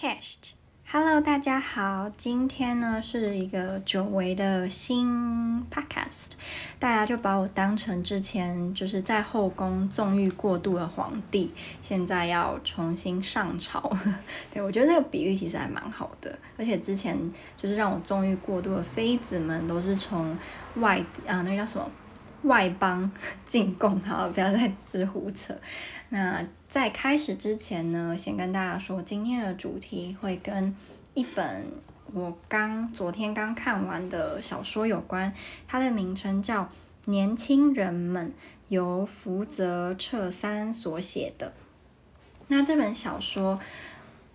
Chest，Hello，大家好，今天呢是一个久违的新 Podcast，大家就把我当成之前就是在后宫纵欲过度的皇帝，现在要重新上朝。对，我觉得那个比喻其实还蛮好的，而且之前就是让我纵欲过度的妃子们都是从外啊，那个叫什么？外邦进贡，好，不要再就是胡扯。那在开始之前呢，先跟大家说，今天的主题会跟一本我刚昨天刚看完的小说有关，它的名称叫《年轻人们》，由福泽彻三所写的。那这本小说，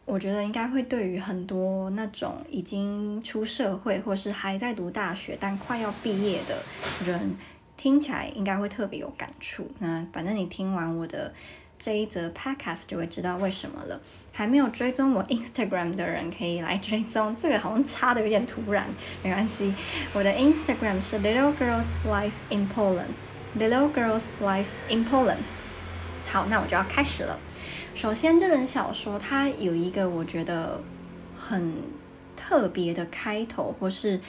我觉得应该会对于很多那种已经出社会或是还在读大学但快要毕业的人。听起来应该会特别有感触。那反正你听完我的这一则 podcast 就会知道为什么了。还没有追踪我 Instagram 的人可以来追踪。这个好像插的有点突然，没关系。我的 Instagram 是 Little Girls Life in Poland。Little Girls Life in Poland。好，那我就要开始了。首先，这本小说它有一个我觉得很特别的开头，或是。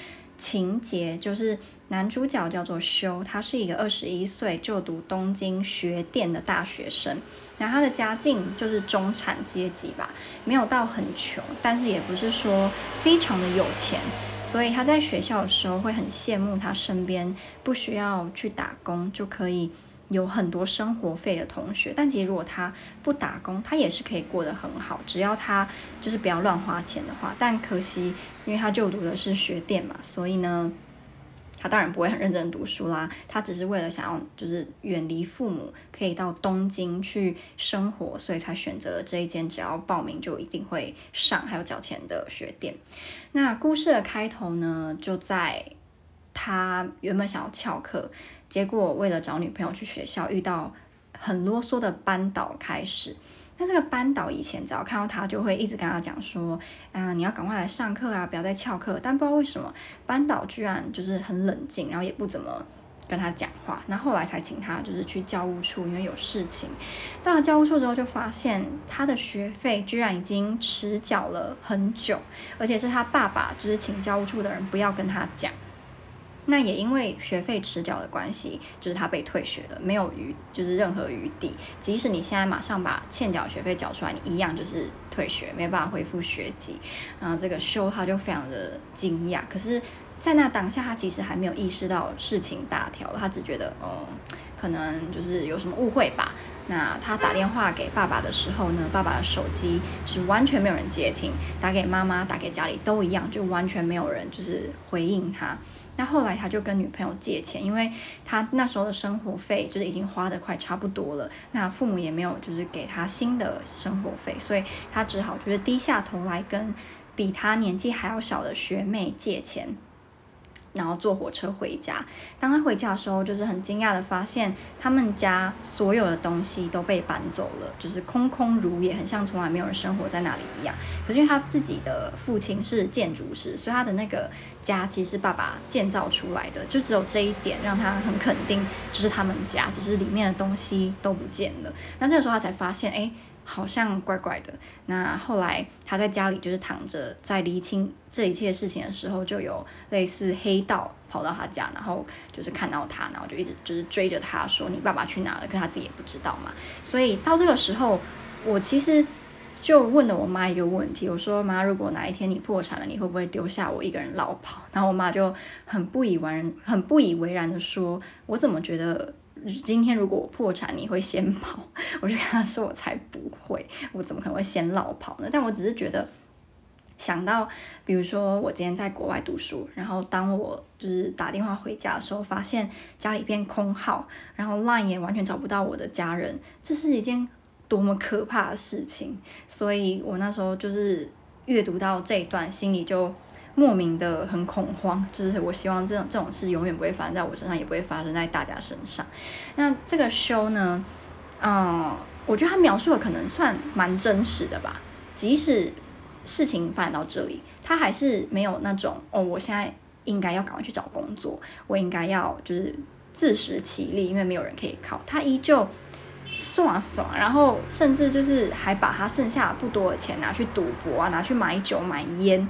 情节就是男主角叫做修，他是一个二十一岁就读东京学电的大学生，然后他的家境就是中产阶级吧，没有到很穷，但是也不是说非常的有钱，所以他在学校的时候会很羡慕他身边不需要去打工就可以。有很多生活费的同学，但其实如果他不打工，他也是可以过得很好，只要他就是不要乱花钱的话。但可惜，因为他就读的是学店嘛，所以呢，他当然不会很认真读书啦。他只是为了想要就是远离父母，可以到东京去生活，所以才选择了这一间只要报名就一定会上，还有缴钱的学店。那故事的开头呢，就在他原本想要翘课。结果为了找女朋友去学校，遇到很啰嗦的班导开始。那这个班导以前只要看到他，就会一直跟他讲说：“啊，你要赶快来上课啊，不要再翘课。”但不知道为什么，班导居然就是很冷静，然后也不怎么跟他讲话。那后来才请他就是去教务处，因为有事情。到了教务处之后，就发现他的学费居然已经迟缴了很久，而且是他爸爸就是请教务处的人不要跟他讲。那也因为学费迟缴的关系，就是他被退学了，没有余，就是任何余地。即使你现在马上把欠缴学费缴出来，你一样就是退学，没办法恢复学籍。然后这个修他就非常的惊讶，可是，在那当下，他其实还没有意识到事情大条了，他只觉得，哦，可能就是有什么误会吧。那他打电话给爸爸的时候呢，爸爸的手机是完全没有人接听，打给妈妈、打给家里都一样，就完全没有人就是回应他。那后来他就跟女朋友借钱，因为他那时候的生活费就是已经花的快差不多了，那父母也没有就是给他新的生活费，所以他只好就是低下头来跟比他年纪还要小的学妹借钱。然后坐火车回家。当他回家的时候，就是很惊讶的发现，他们家所有的东西都被搬走了，就是空空如也，很像从来没有人生活在那里一样。可是因为他自己的父亲是建筑师，所以他的那个家其实是爸爸建造出来的，就只有这一点让他很肯定这是他们家，只是里面的东西都不见了。那这个时候他才发现，哎。好像怪怪的。那后来他在家里就是躺着，在厘清这一切事情的时候，就有类似黑道跑到他家，然后就是看到他，然后就一直就是追着他说：“你爸爸去哪了？”可他自己也不知道嘛。所以到这个时候，我其实就问了我妈一个问题：我说妈，如果哪一天你破产了，你会不会丢下我一个人落跑？然后我妈就很不以为然，很不以为然的说：“我怎么觉得？”今天如果我破产，你会先跑？我就跟他说，我才不会，我怎么可能会先落跑呢？但我只是觉得，想到比如说我今天在国外读书，然后当我就是打电话回家的时候，发现家里一片空号，然后 Line 也完全找不到我的家人，这是一件多么可怕的事情。所以我那时候就是阅读到这一段，心里就。莫名的很恐慌，就是我希望这种这种事永远不会发生在我身上，也不会发生在大家身上。那这个 show 呢，嗯，我觉得他描述的可能算蛮真实的吧。即使事情发展到这里，他还是没有那种哦，我现在应该要赶快去找工作，我应该要就是自食其力，因为没有人可以靠。他依旧爽爽，然后甚至就是还把他剩下不多的钱拿去赌博啊，拿去买酒买烟，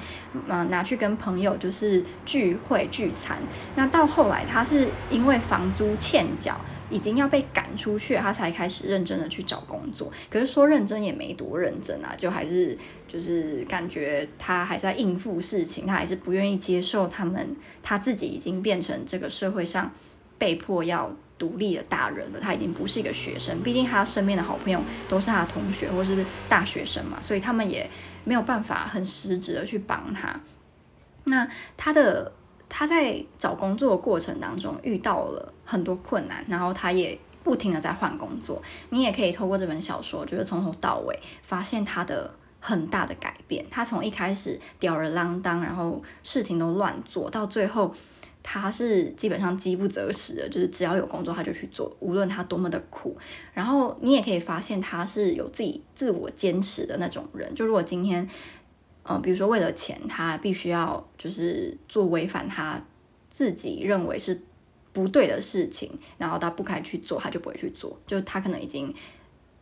嗯，拿去跟朋友就是聚会聚餐。那到后来，他是因为房租欠缴，已经要被赶出去，他才开始认真的去找工作。可是说认真也没多认真啊，就还是就是感觉他还在应付事情，他还是不愿意接受他们，他自己已经变成这个社会上被迫要。独立的大人了，他已经不是一个学生，毕竟他身边的好朋友都是他的同学或是大学生嘛，所以他们也没有办法很实质的去帮他。那他的他在找工作的过程当中遇到了很多困难，然后他也不停的在换工作。你也可以透过这本小说，就是从头到尾发现他的很大的改变。他从一开始吊儿郎当，然后事情都乱做到最后。他是基本上饥不择食的，就是只要有工作他就去做，无论他多么的苦。然后你也可以发现他是有自己自我坚持的那种人。就如果今天，呃，比如说为了钱，他必须要就是做违反他自己认为是不对的事情，然后他不该去做，他就不会去做。就他可能已经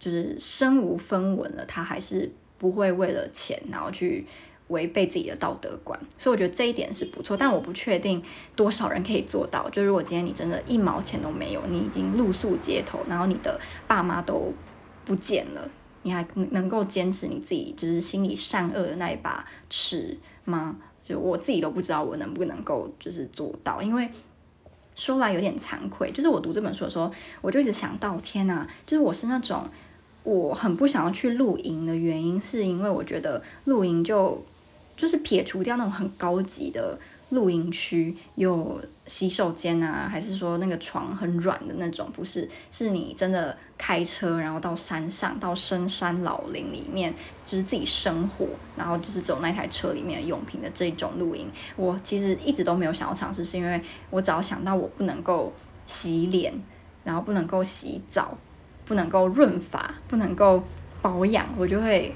就是身无分文了，他还是不会为了钱然后去。违背自己的道德观，所以我觉得这一点是不错，但我不确定多少人可以做到。就如果今天你真的一毛钱都没有，你已经露宿街头，然后你的爸妈都不见了，你还能够坚持你自己就是心里善恶的那一把尺吗？就我自己都不知道我能不能够就是做到，因为说来有点惭愧，就是我读这本书的时候，我就一直想到，天哪，就是我是那种我很不想要去露营的原因，是因为我觉得露营就。就是撇除掉那种很高级的露营区，有洗手间啊，还是说那个床很软的那种？不是，是你真的开车，然后到山上，到深山老林里面，就是自己生活，然后就是走那台车里面用品的这种露营。我其实一直都没有想要尝试，是因为我只要想到我不能够洗脸，然后不能够洗澡，不能够润发，不能够保养，我就会。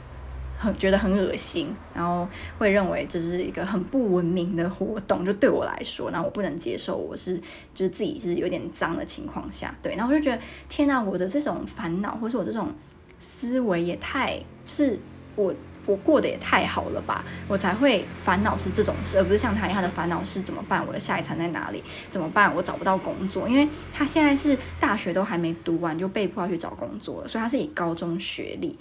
很觉得很恶心，然后会认为这是一个很不文明的活动，就对我来说，然后我不能接受，我是就是自己是有点脏的情况下，对，然后我就觉得天哪，我的这种烦恼，或是我这种思维也太，就是我我过得也太好了吧，我才会烦恼是这种事，而不是像他一样的烦恼是怎么办，我的下一餐在哪里？怎么办？我找不到工作，因为他现在是大学都还没读完就被迫要去找工作了，所以他是以高中学历。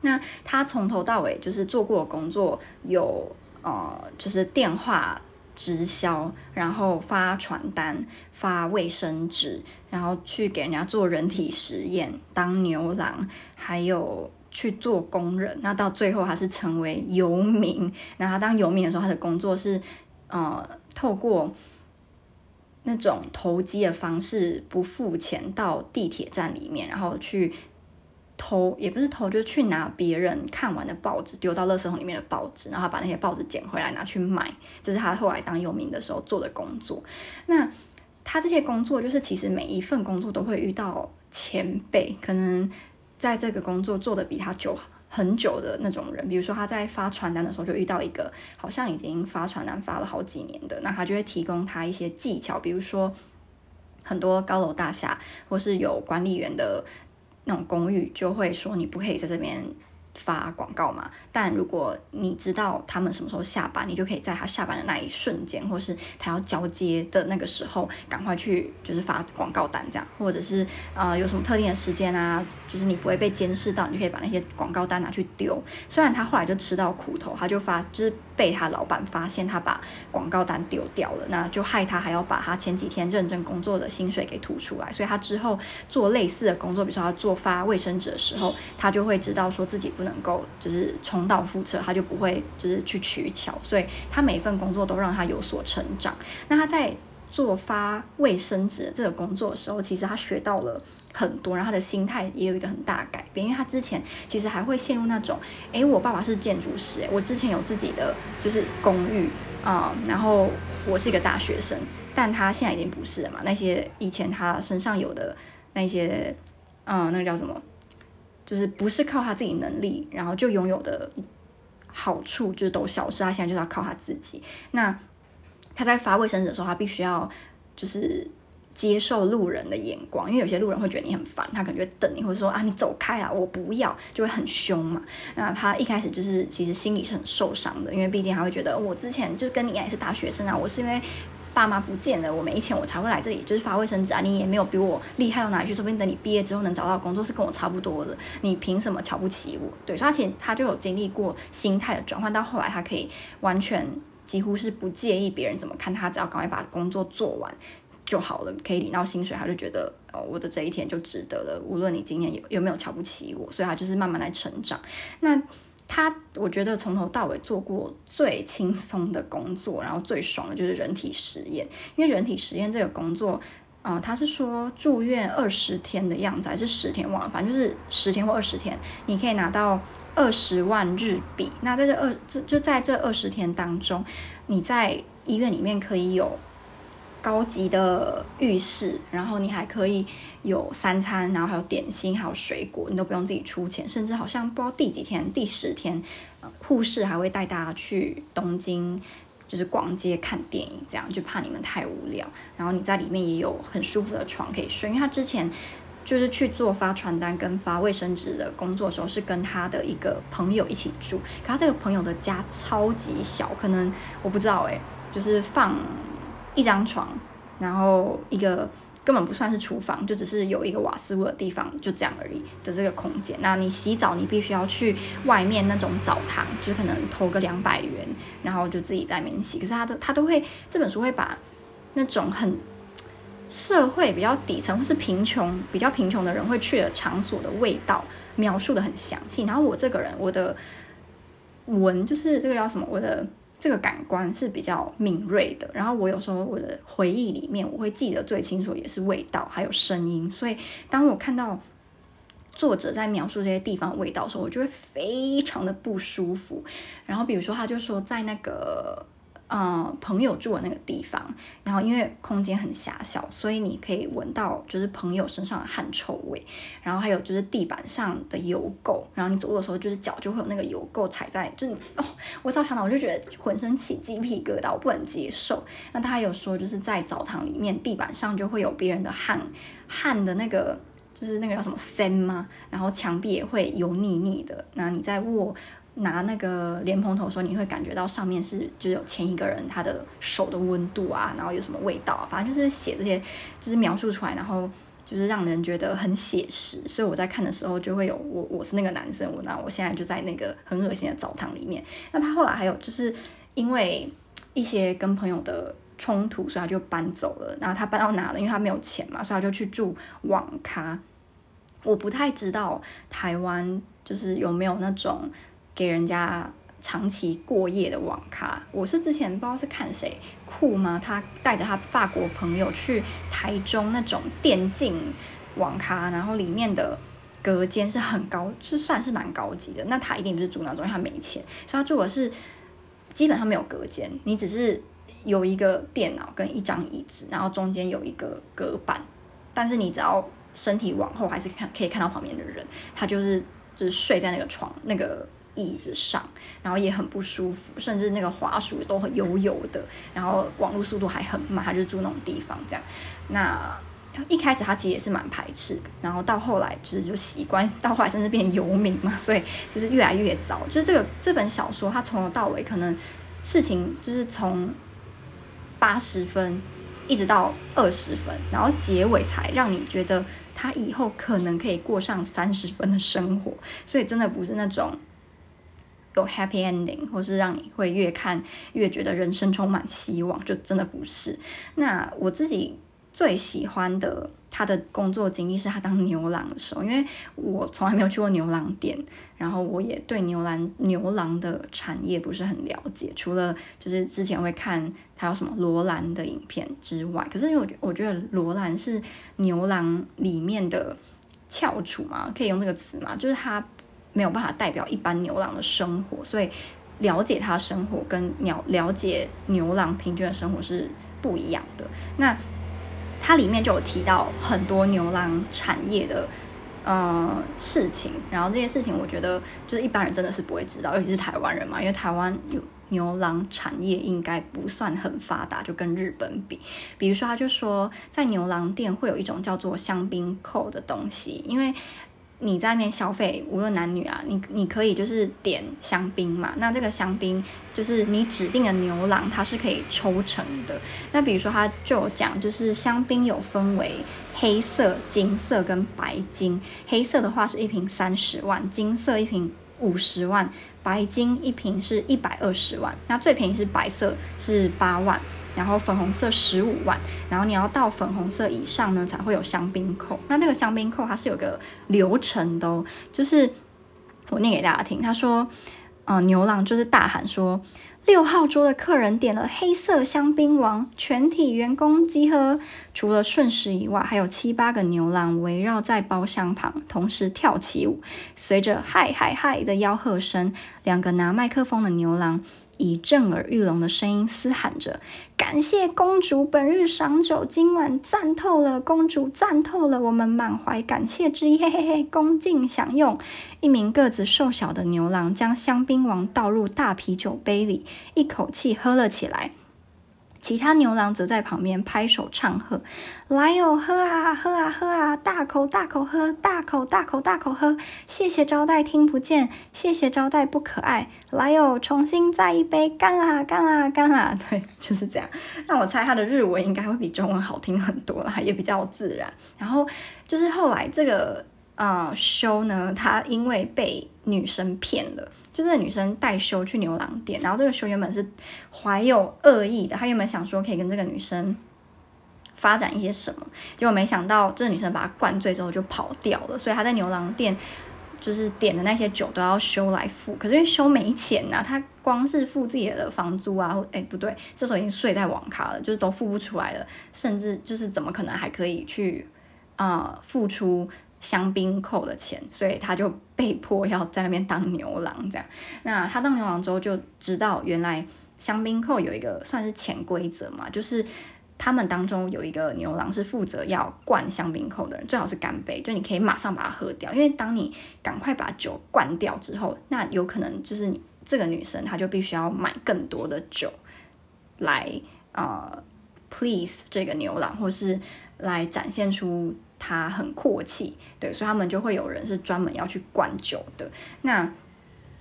那他从头到尾就是做过工作有呃，就是电话直销，然后发传单、发卫生纸，然后去给人家做人体实验，当牛郎，还有去做工人。那到最后他是成为游民。那他当游民的时候，他的工作是呃，透过那种投机的方式，不付钱到地铁站里面，然后去。偷也不是偷，就是去拿别人看完的报纸丢到垃圾桶里面的报纸，然后把那些报纸捡回来拿去卖。这是他后来当有名的时候做的工作。那他这些工作，就是其实每一份工作都会遇到前辈，可能在这个工作做的比他久很久的那种人。比如说他在发传单的时候，就遇到一个好像已经发传单发了好几年的，那他就会提供他一些技巧，比如说很多高楼大厦或是有管理员的。那种公寓就会说，你不可以在这边发广告嘛，但如果你知道他们什么时候下班，你就可以在他下班的那一瞬间，或是他要交接的那个时候，赶快去就是发广告单这样，或者是呃有什么特定的时间啊，就是你不会被监视到，你就可以把那些广告单拿去丢。虽然他后来就吃到苦头，他就发就是被他老板发现他把广告单丢掉了，那就害他还要把他前几天认真工作的薪水给吐出来，所以他之后做类似的工作，比如说他做发卫生纸的时候，他就会知道说自己不能能。够就是重蹈覆辙，他就不会就是去取巧，所以他每一份工作都让他有所成长。那他在做发卫生纸这个工作的时候，其实他学到了很多，然后他的心态也有一个很大改变。因为他之前其实还会陷入那种，诶，我爸爸是建筑师，我之前有自己的就是公寓啊，然后我是一个大学生，但他现在已经不是了嘛。那些以前他身上有的那些，嗯，那个叫什么？就是不是靠他自己能力，然后就拥有的好处就是都消失。他现在就是要靠他自己。那他在发卫生纸的时候，他必须要就是接受路人的眼光，因为有些路人会觉得你很烦，他可能就会等你，或者说啊你走开啊，我不要，就会很凶嘛。那他一开始就是其实心里是很受伤的，因为毕竟他会觉得我之前就是跟你一样也是大学生啊，我是因为。爸妈不见了，我没钱，我才会来这里，就是发卫生纸啊。你也没有比我厉害到哪里去，说不定等你毕业之后能找到工作是跟我差不多的。你凭什么瞧不起我？对，所以他其实他就有经历过心态的转换，到后来他可以完全几乎是不介意别人怎么看他，只要赶快把工作做完就好了，可以领到薪水，他就觉得哦，我的这一天就值得了。无论你今天有有没有瞧不起我，所以他就是慢慢来成长。那。他我觉得从头到尾做过最轻松的工作，然后最爽的就是人体实验。因为人体实验这个工作，啊、呃，他是说住院二十天的样子，还是十天忘了，反正就是十天或二十天，你可以拿到二十万日币。那在这二这就在这二十天当中，你在医院里面可以有。高级的浴室，然后你还可以有三餐，然后还有点心，还有水果，你都不用自己出钱。甚至好像不知道第几天，第十天，呃，护士还会带大家去东京，就是逛街看电影，这样就怕你们太无聊。然后你在里面也有很舒服的床可以睡，因为他之前就是去做发传单跟发卫生纸的工作的时候，是跟他的一个朋友一起住，可他这个朋友的家超级小，可能我不知道哎，就是放。一张床，然后一个根本不算是厨房，就只是有一个瓦斯炉的地方，就这样而已的这个空间。那你洗澡，你必须要去外面那种澡堂，就可能投个两百元，然后就自己在里面洗。可是他都他都会这本书会把那种很社会比较底层或是贫穷比较贫穷的人会去的场所的味道描述得很详细。然后我这个人，我的文就是这个叫什么，我的。这个感官是比较敏锐的，然后我有时候我的回忆里面，我会记得最清楚也是味道还有声音，所以当我看到作者在描述这些地方味道的时候，我就会非常的不舒服。然后比如说，他就说在那个。嗯，朋友住的那个地方，然后因为空间很狭小，所以你可以闻到就是朋友身上的汗臭味，然后还有就是地板上的油垢，然后你走路的时候就是脚就会有那个油垢踩在，就哦，我早想到我就觉得浑身起鸡皮疙瘩，我不能接受。那他有说就是在澡堂里面地板上就会有别人的汗，汗的那个就是那个叫什么森吗？然后墙壁也会油腻腻的，那你在握。拿那个莲蓬头的时候，你会感觉到上面是就有前一个人他的手的温度啊，然后有什么味道啊，反正就是写这些，就是描述出来，然后就是让人觉得很写实。所以我在看的时候就会有我我是那个男生，我那我现在就在那个很恶心的澡堂里面。那他后来还有就是因为一些跟朋友的冲突，所以他就搬走了。然后他搬到哪了？因为他没有钱嘛，所以他就去住网咖。我不太知道台湾就是有没有那种。给人家长期过夜的网咖，我是之前不知道是看谁酷吗？他带着他法国朋友去台中那种电竞网咖，然后里面的隔间是很高，是算是蛮高级的。那他一定不是住那种，因为他没钱，所以他住的是基本上没有隔间，你只是有一个电脑跟一张椅子，然后中间有一个隔板，但是你只要身体往后，还是看可以看到旁边的人，他就是就是睡在那个床那个。椅子上，然后也很不舒服，甚至那个滑鼠都很油油的，然后网络速度还很慢，他就住那种地方这样。那一开始他其实也是蛮排斥，然后到后来就是就习惯，到后来甚至变游民嘛，所以就是越来越糟。就是这个这本小说，它从头到尾可能事情就是从八十分一直到二十分，然后结尾才让你觉得他以后可能可以过上三十分的生活，所以真的不是那种。有 happy ending，或是让你会越看越觉得人生充满希望，就真的不是。那我自己最喜欢的他的工作经历是他当牛郎的时候，因为我从来没有去过牛郎店，然后我也对牛郎牛郎的产业不是很了解，除了就是之前会看他有什么罗兰的影片之外，可是因为我觉我觉得罗兰是牛郎里面的翘楚嘛，可以用这个词嘛，就是他。没有办法代表一般牛郎的生活，所以了解他生活跟了了解牛郎平均的生活是不一样的。那它里面就有提到很多牛郎产业的呃事情，然后这些事情我觉得就是一般人真的是不会知道，尤其是台湾人嘛，因为台湾有牛郎产业应该不算很发达，就跟日本比。比如说，他就说在牛郎店会有一种叫做香槟扣的东西，因为你在那边消费，无论男女啊，你你可以就是点香槟嘛。那这个香槟就是你指定的牛郎，它是可以抽成的。那比如说，他就有讲，就是香槟有分为黑色、金色跟白金。黑色的话是一瓶三十万，金色一瓶五十万，白金一瓶是一百二十万。那最便宜是白色，是八万。然后粉红色十五万，然后你要到粉红色以上呢，才会有香槟扣。那这个香槟扣它是有个流程的哦，就是我念给大家听。他说，呃，牛郎就是大喊说，六号桌的客人点了黑色香槟王，全体员工集合。除了顺时以外，还有七八个牛郎围绕在包厢旁，同时跳起舞，随着嗨嗨嗨的吆喝声，两个拿麦克风的牛郎。以震耳欲聋的声音嘶喊着：“感谢公主本日赏酒，今晚赞透了，公主赞透了，我们满怀感谢之意，嘿嘿嘿，恭敬享用。”一名个子瘦小的牛郎将香槟王倒入大啤酒杯里，一口气喝了起来。其他牛郎则在旁边拍手唱和：“来哟，喝啊，喝啊，喝啊，大口大口喝，大口大口大口喝。谢谢招待，听不见；谢谢招待，不可爱。来哟，重新再一杯，干啦，干啦，干啦。”对，就是这样。那我猜他的日文应该会比中文好听很多啦，也比较自然。然后就是后来这个。啊、修呢，他因为被女生骗了，就是女生带修去牛郎店，然后这个修原本是怀有恶意的，他原本想说可以跟这个女生发展一些什么，结果没想到这个女生把他灌醉之后就跑掉了，所以他在牛郎店就是点的那些酒都要修来付，可是因为修没钱呐、啊，他光是付自己的房租啊，哎不对，这时候已经睡在网咖了，就是都付不出来了，甚至就是怎么可能还可以去啊、付出。香槟扣的钱，所以他就被迫要在那边当牛郎这样。那他当牛郎之后就知道，原来香槟扣有一个算是潜规则嘛，就是他们当中有一个牛郎是负责要灌香槟扣的人，最好是干杯，就你可以马上把它喝掉。因为当你赶快把酒灌掉之后，那有可能就是这个女生她就必须要买更多的酒来呃 please 这个牛郎，或是来展现出。他很阔气，对，所以他们就会有人是专门要去灌酒的。那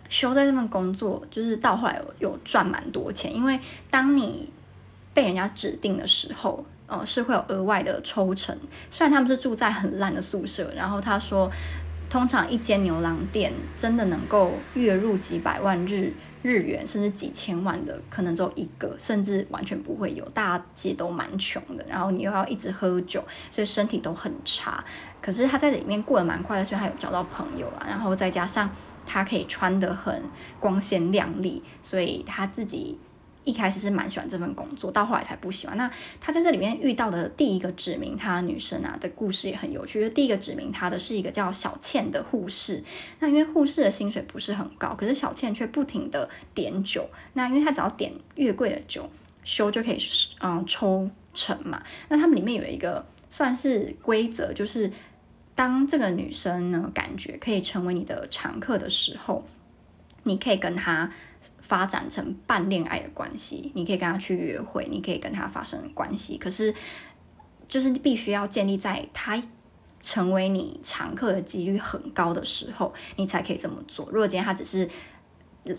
修在这份工作，就是到后来有有赚蛮多钱，因为当你被人家指定的时候，呃，是会有额外的抽成。虽然他们是住在很烂的宿舍，然后他说，通常一间牛郎店真的能够月入几百万日。日元甚至几千万的可能只有一个，甚至完全不会有。大家其实都蛮穷的，然后你又要一直喝酒，所以身体都很差。可是他在里面过得蛮快的，所以他有交到朋友啦，然后再加上他可以穿得很光鲜亮丽，所以他自己。一开始是蛮喜欢这份工作，到后来才不喜欢。那他在这里面遇到的第一个指名他的女生啊的故事也很有趣。就第一个指名他的是一个叫小倩的护士。那因为护士的薪水不是很高，可是小倩却不停的点酒。那因为他只要点越贵的酒，修就可以嗯抽成嘛。那他们里面有一个算是规则，就是当这个女生呢感觉可以成为你的常客的时候，你可以跟他。发展成半恋爱的关系，你可以跟他去约会，你可以跟他发生关系，可是就是必须要建立在他成为你常客的几率很高的时候，你才可以这么做。如果今天他只是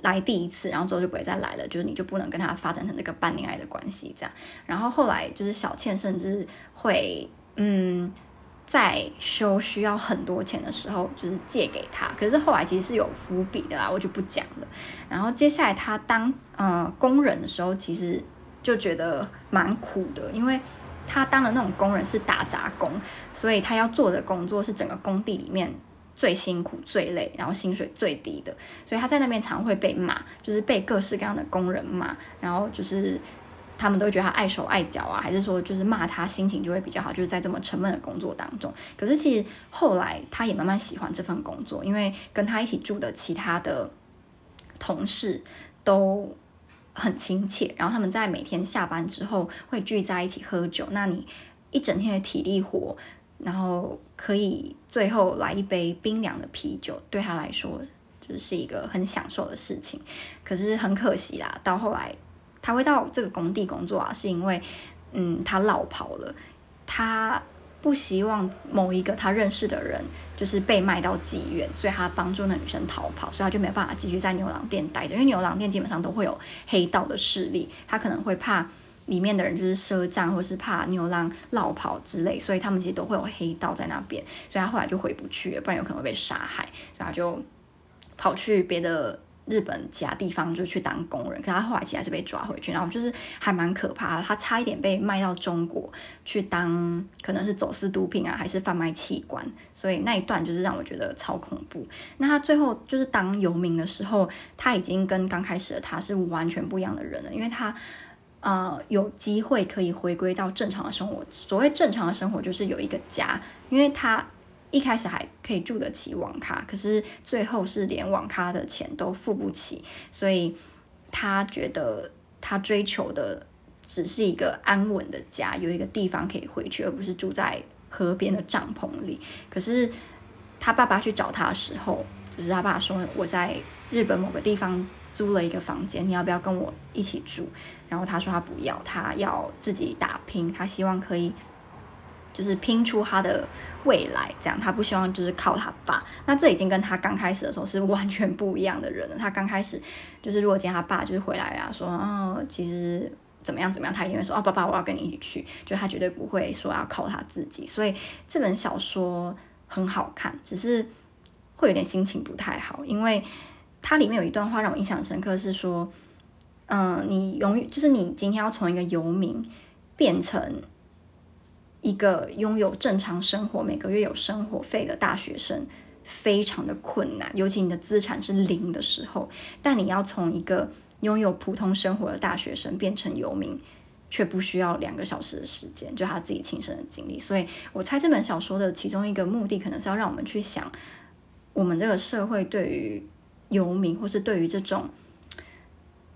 来第一次，然后之后就不会再来了，就是你就不能跟他发展成这个半恋爱的关系，这样。然后后来就是小倩甚至会嗯。在修需要很多钱的时候，就是借给他。可是后来其实是有伏笔的啦，我就不讲了。然后接下来他当呃工人的时候，其实就觉得蛮苦的，因为他当的那种工人是打杂工，所以他要做的工作是整个工地里面最辛苦、最累，然后薪水最低的。所以他在那边常会被骂，就是被各式各样的工人骂，然后就是。他们都觉得他碍手碍脚啊，还是说就是骂他心情就会比较好，就是在这么沉闷的工作当中。可是其实后来他也慢慢喜欢这份工作，因为跟他一起住的其他的同事都很亲切，然后他们在每天下班之后会聚在一起喝酒。那你一整天的体力活，然后可以最后来一杯冰凉的啤酒，对他来说。就是是一个很享受的事情。可是很可惜啦，到后来他会到这个工地工作啊，是因为嗯，他落跑了，他。不希望某一个他认识的人就是被卖到妓院，所以他帮助那女生逃跑，所以他就没有办法继续在牛郎店待着。因为牛郎店基本上都会有黑道的势力，他可能会怕里面的人就是赊账，或是怕牛郎落跑之类，所以他们其实都会有黑道在那边。所以他后来就回不去了，不然有可能会被杀害，所以他就跑去别的。日本其他地方就去当工人，可他后来其实还是被抓回去，然后就是还蛮可怕的，他差一点被卖到中国去当，可能是走私毒品啊，还是贩卖器官，所以那一段就是让我觉得超恐怖。那他最后就是当游民的时候，他已经跟刚开始的他是完全不一样的人了，因为他呃有机会可以回归到正常的生活。所谓正常的生活，就是有一个家，因为他。一开始还可以住得起网咖，可是最后是连网咖的钱都付不起，所以他觉得他追求的只是一个安稳的家，有一个地方可以回去，而不是住在河边的帐篷里。可是他爸爸去找他的时候，就是他爸爸说：“我在日本某个地方租了一个房间，你要不要跟我一起住？”然后他说他不要，他要自己打拼，他希望可以。就是拼出他的未来，这样他不希望就是靠他爸。那这已经跟他刚开始的时候是完全不一样的人了。他刚开始就是如果见他爸就是回来啊，说哦，其实怎么样怎么样，他一定会说哦，爸爸我要跟你一起去，就他绝对不会说要靠他自己。所以这本小说很好看，只是会有点心情不太好，因为它里面有一段话让我印象深刻，是说，嗯，你永远就是你今天要从一个游民变成。一个拥有正常生活、每个月有生活费的大学生，非常的困难，尤其你的资产是零的时候。但你要从一个拥有普通生活的大学生变成游民，却不需要两个小时的时间，就他自己亲身的经历。所以我猜这本小说的其中一个目的，可能是要让我们去想，我们这个社会对于游民，或是对于这种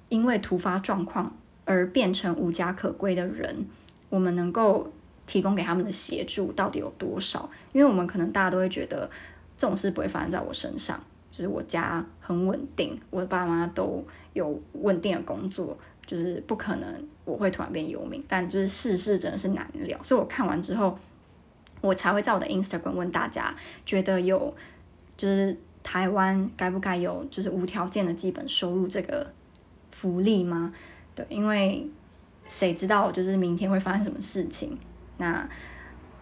因为突发状况而变成无家可归的人，我们能够。提供给他们的协助到底有多少？因为我们可能大家都会觉得这种事不会发生在我身上，就是我家很稳定，我的爸妈都有稳定的工作，就是不可能我会突然变游民。但就是世事真的是难料，所以我看完之后，我才会在我的 Instagram 问大家，觉得有就是台湾该不该有就是无条件的基本收入这个福利吗？对，因为谁知道就是明天会发生什么事情？那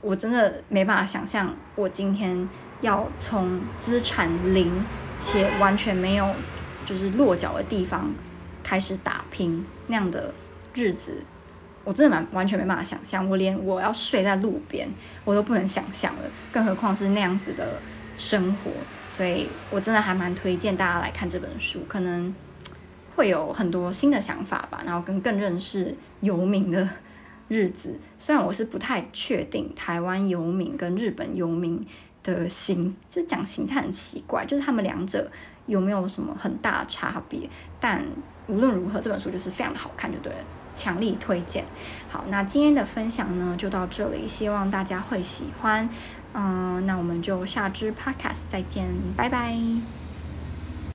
我真的没办法想象，我今天要从资产零且完全没有就是落脚的地方开始打拼那样的日子，我真的蛮完全没办法想象。我连我要睡在路边，我都不能想象了，更何况是那样子的生活。所以我真的还蛮推荐大家来看这本书，可能会有很多新的想法吧，然后跟更认识游民的。日子，虽然我是不太确定台湾游民跟日本游民的形，就讲形态很奇怪，就是他们两者有没有什么很大差别？但无论如何，这本书就是非常的好看，就对了，强力推荐。好，那今天的分享呢就到这里，希望大家会喜欢。嗯，那我们就下支 Podcast 再见，拜拜。